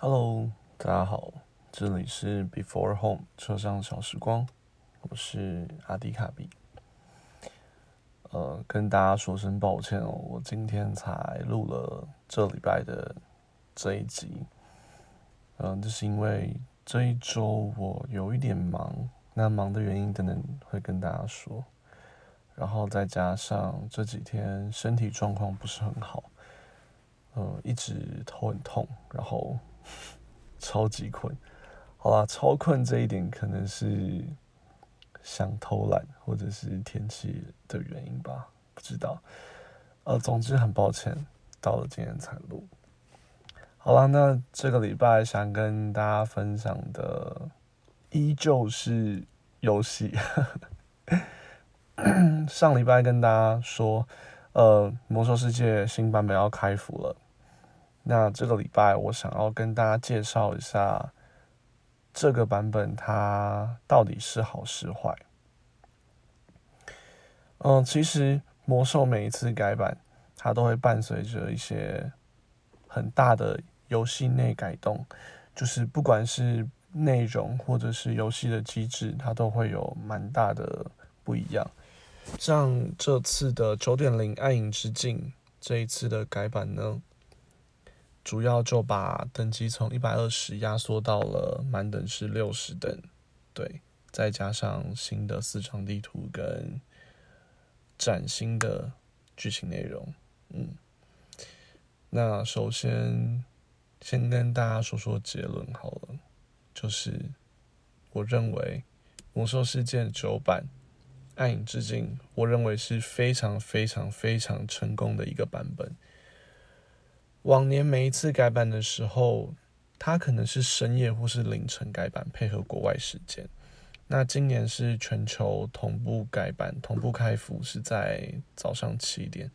Hello，大家好，这里是 Before Home 车上小时光，我是阿迪卡比。呃，跟大家说声抱歉哦，我今天才录了这礼拜的这一集。嗯，这是因为这一周我有一点忙，那忙的原因等等会跟大家说。然后再加上这几天身体状况不是很好，呃，一直头很痛，然后超级困。好啦，超困这一点可能是想偷懒，或者是天气的原因吧，不知道。呃，总之很抱歉，到了今天才录。好了，那这个礼拜想跟大家分享的依旧是游戏。上礼拜跟大家说，呃，魔兽世界新版本要开服了。那这个礼拜我想要跟大家介绍一下这个版本它到底是好是坏。嗯，其实魔兽每一次改版，它都会伴随着一些很大的游戏内改动，就是不管是内容或者是游戏的机制，它都会有蛮大的不一样。像这次的九点零暗影之境这一次的改版呢，主要就把等级从一百二十压缩到了满等是六十等，对，再加上新的四张地图跟崭新的剧情内容，嗯，那首先先跟大家说说结论好了，就是我认为魔兽世界九版。暗影之境，我认为是非常非常非常成功的一个版本。往年每一次改版的时候，它可能是深夜或是凌晨改版，配合国外时间。那今年是全球同步改版，同步开服是在早上七点。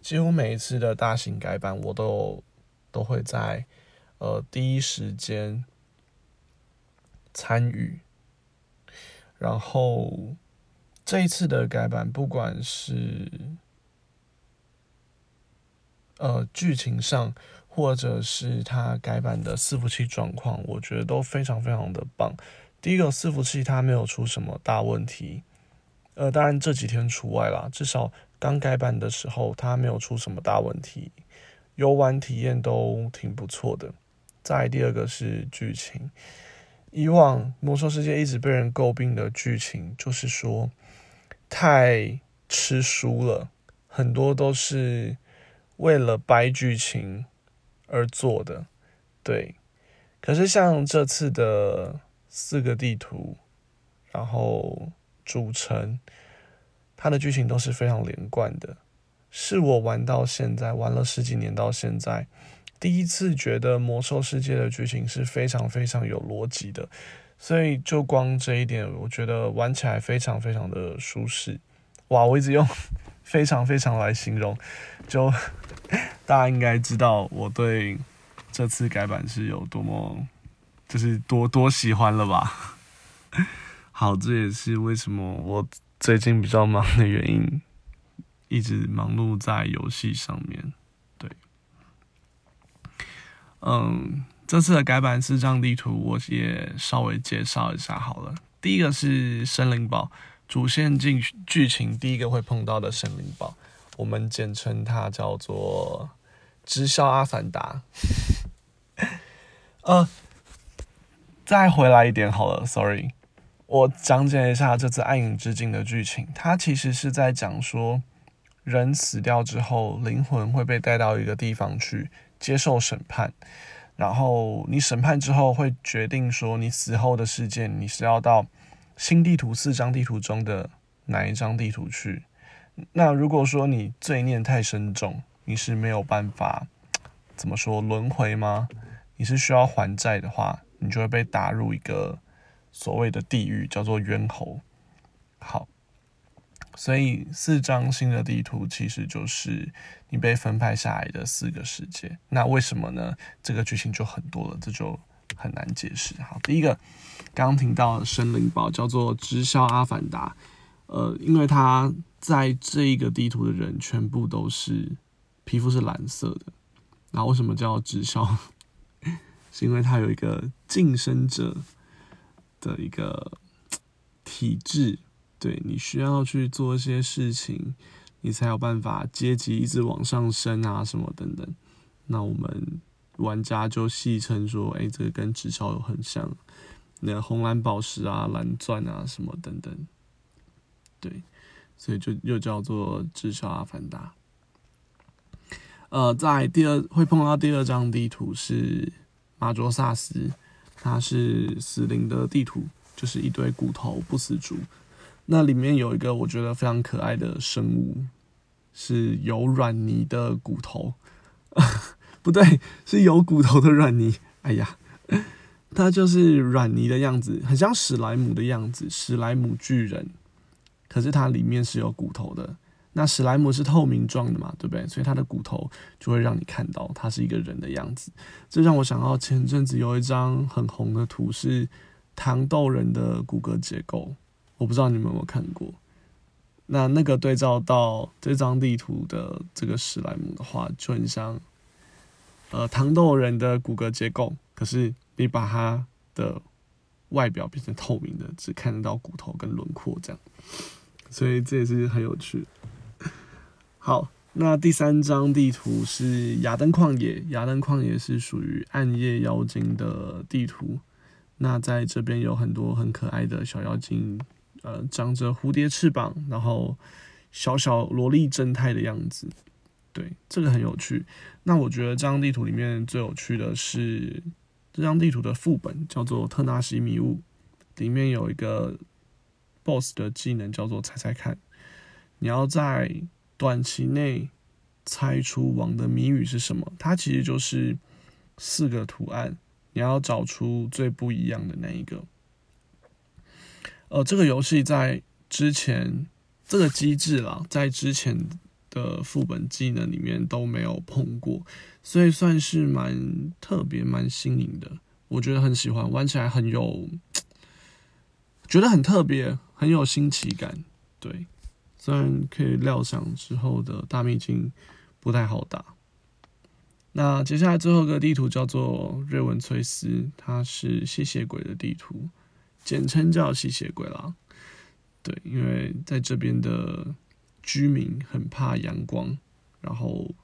几乎每一次的大型改版，我都都会在呃第一时间参与，然后。这一次的改版，不管是呃剧情上，或者是它改版的伺服器状况，我觉得都非常非常的棒。第一个伺服器它没有出什么大问题，呃，当然这几天除外啦，至少刚改版的时候它没有出什么大问题，游玩体验都挺不错的。再第二个是剧情，以往魔兽世界一直被人诟病的剧情，就是说。太吃书了，很多都是为了掰剧情而做的，对。可是像这次的四个地图，然后主城，它的剧情都是非常连贯的，是我玩到现在玩了十几年到现在，第一次觉得魔兽世界的剧情是非常非常有逻辑的。所以就光这一点，我觉得玩起来非常非常的舒适。哇，我一直用非常非常来形容，就 大家应该知道我对这次改版是有多么，就是多多喜欢了吧？好，这也是为什么我最近比较忙的原因，一直忙碌在游戏上面。对，嗯。这次的改版四张地图，我也稍微介绍一下好了。第一个是森林堡，主线进剧情第一个会碰到的神灵堡，我们简称它叫做直销阿凡达。呃，再回来一点好了，sorry，我讲解一下这次暗影之境的剧情。它其实是在讲说，人死掉之后，灵魂会被带到一个地方去接受审判。然后你审判之后会决定说，你死后的事件你是要到新地图四张地图中的哪一张地图去？那如果说你罪孽太深重，你是没有办法怎么说轮回吗？你是需要还债的话，你就会被打入一个所谓的地狱，叫做冤猴。好。所以四张新的地图其实就是你被分派下来的四个世界。那为什么呢？这个剧情就很多了，这就很难解释。好，第一个刚刚听到的森林堡叫做直销阿凡达，呃，因为他在这一个地图的人全部都是皮肤是蓝色的。那为什么叫直销？是因为它有一个晋升者的一个体制，对你需要去做一些事情，你才有办法阶级一直往上升啊，什么等等。那我们玩家就戏称说，哎，这个跟直销有很像，那红蓝宝石啊、蓝钻啊什么等等，对，所以就又叫做直销阿凡达。呃，在第二会碰到第二张地图是马卓萨斯，它是死灵的地图，就是一堆骨头不死族。那里面有一个我觉得非常可爱的生物，是有软泥的骨头，不对，是有骨头的软泥。哎呀，它就是软泥的样子，很像史莱姆的样子，史莱姆巨人。可是它里面是有骨头的。那史莱姆是透明状的嘛，对不对？所以它的骨头就会让你看到它是一个人的样子。这让我想到前阵子有一张很红的图，是糖豆人的骨骼结构。我不知道你们有没有看过。那那个对照到这张地图的这个史莱姆的话，就很像呃糖豆人的骨骼结构。可是你把它的外表变成透明的，只看得到骨头跟轮廓这样。所以这也是很有趣。好，那第三张地图是亚登旷野。亚登旷野是属于暗夜妖精的地图。那在这边有很多很可爱的小妖精，呃，长着蝴蝶翅膀，然后小小萝莉正太的样子。对，这个很有趣。那我觉得这张地图里面最有趣的是这张地图的副本，叫做特纳西迷雾，里面有一个 BOSS 的技能叫做猜猜看，你要在短期内猜出王的谜语是什么？它其实就是四个图案，你要找出最不一样的那一个。呃，这个游戏在之前这个机制啦，在之前的副本技能里面都没有碰过，所以算是蛮特别、蛮新颖的。我觉得很喜欢，玩起来很有，觉得很特别，很有新奇感。对。虽然可以料想之后的大秘境不太好打，那接下来最后一个地图叫做瑞文崔斯，它是吸血鬼的地图，简称叫吸血鬼啦。对，因为在这边的居民很怕阳光，然后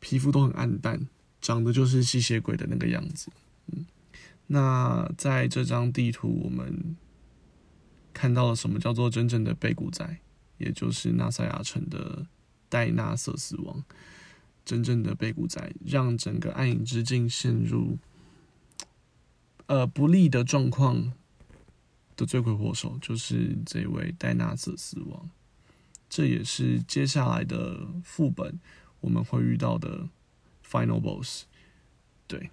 皮肤都很暗淡，长得就是吸血鬼的那个样子。嗯，那在这张地图我们看到了什么叫做真正的背古仔？也就是纳赛亚城的戴纳瑟死亡，真正的背古仔，让整个暗影之境陷入呃不利的状况的罪魁祸首，就是这位戴纳瑟死亡。这也是接下来的副本我们会遇到的 final boss。对。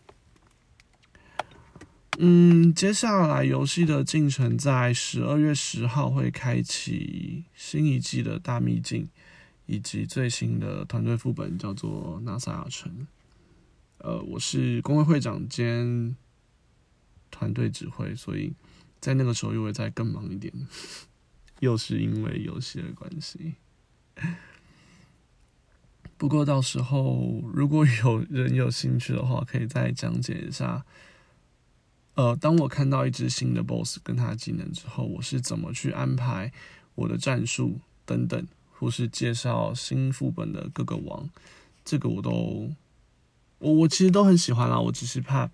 嗯，接下来游戏的进程在十二月十号会开启新一季的大秘境，以及最新的团队副本叫做纳萨亚城。呃，我是工会会长兼团队指挥，所以在那个时候又会再更忙一点，又是因为游戏的关系。不过到时候如果有人有兴趣的话，可以再讲解一下。呃，当我看到一只新的 BOSS 跟他技能之后，我是怎么去安排我的战术等等，或是介绍新副本的各个王，这个我都我我其实都很喜欢啦。我只是怕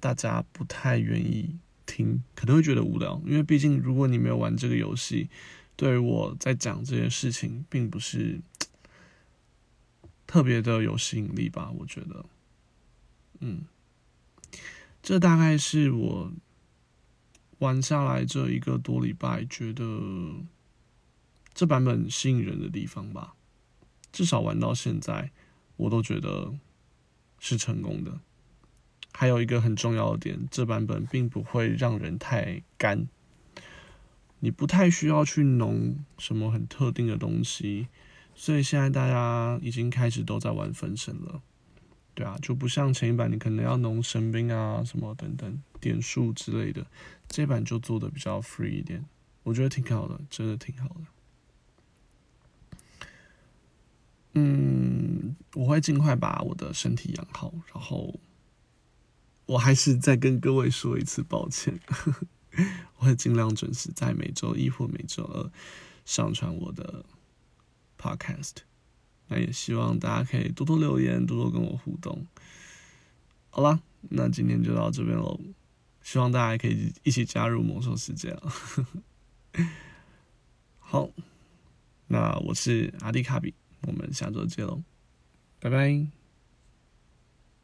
大家不太愿意听，可能会觉得无聊，因为毕竟如果你没有玩这个游戏，对于我在讲这件事情，并不是特别的有吸引力吧？我觉得，嗯。这大概是我玩下来这一个多礼拜，觉得这版本吸引人的地方吧。至少玩到现在，我都觉得是成功的。还有一个很重要的点，这版本并不会让人太干，你不太需要去弄什么很特定的东西。所以现在大家已经开始都在玩分身了。对啊，就不像前一版，你可能要弄神兵啊什么等等点数之类的，这版就做的比较 free 一点，我觉得挺好的，真的挺好的。嗯，我会尽快把我的身体养好，然后我还是再跟各位说一次抱歉，我会尽量准时在每周一或每周二上传我的 podcast。那也希望大家可以多多留言，多多跟我互动。好啦，那今天就到这边喽。希望大家可以一起加入魔兽世界啊！好，那我是阿迪卡比，我们下周见喽，拜拜。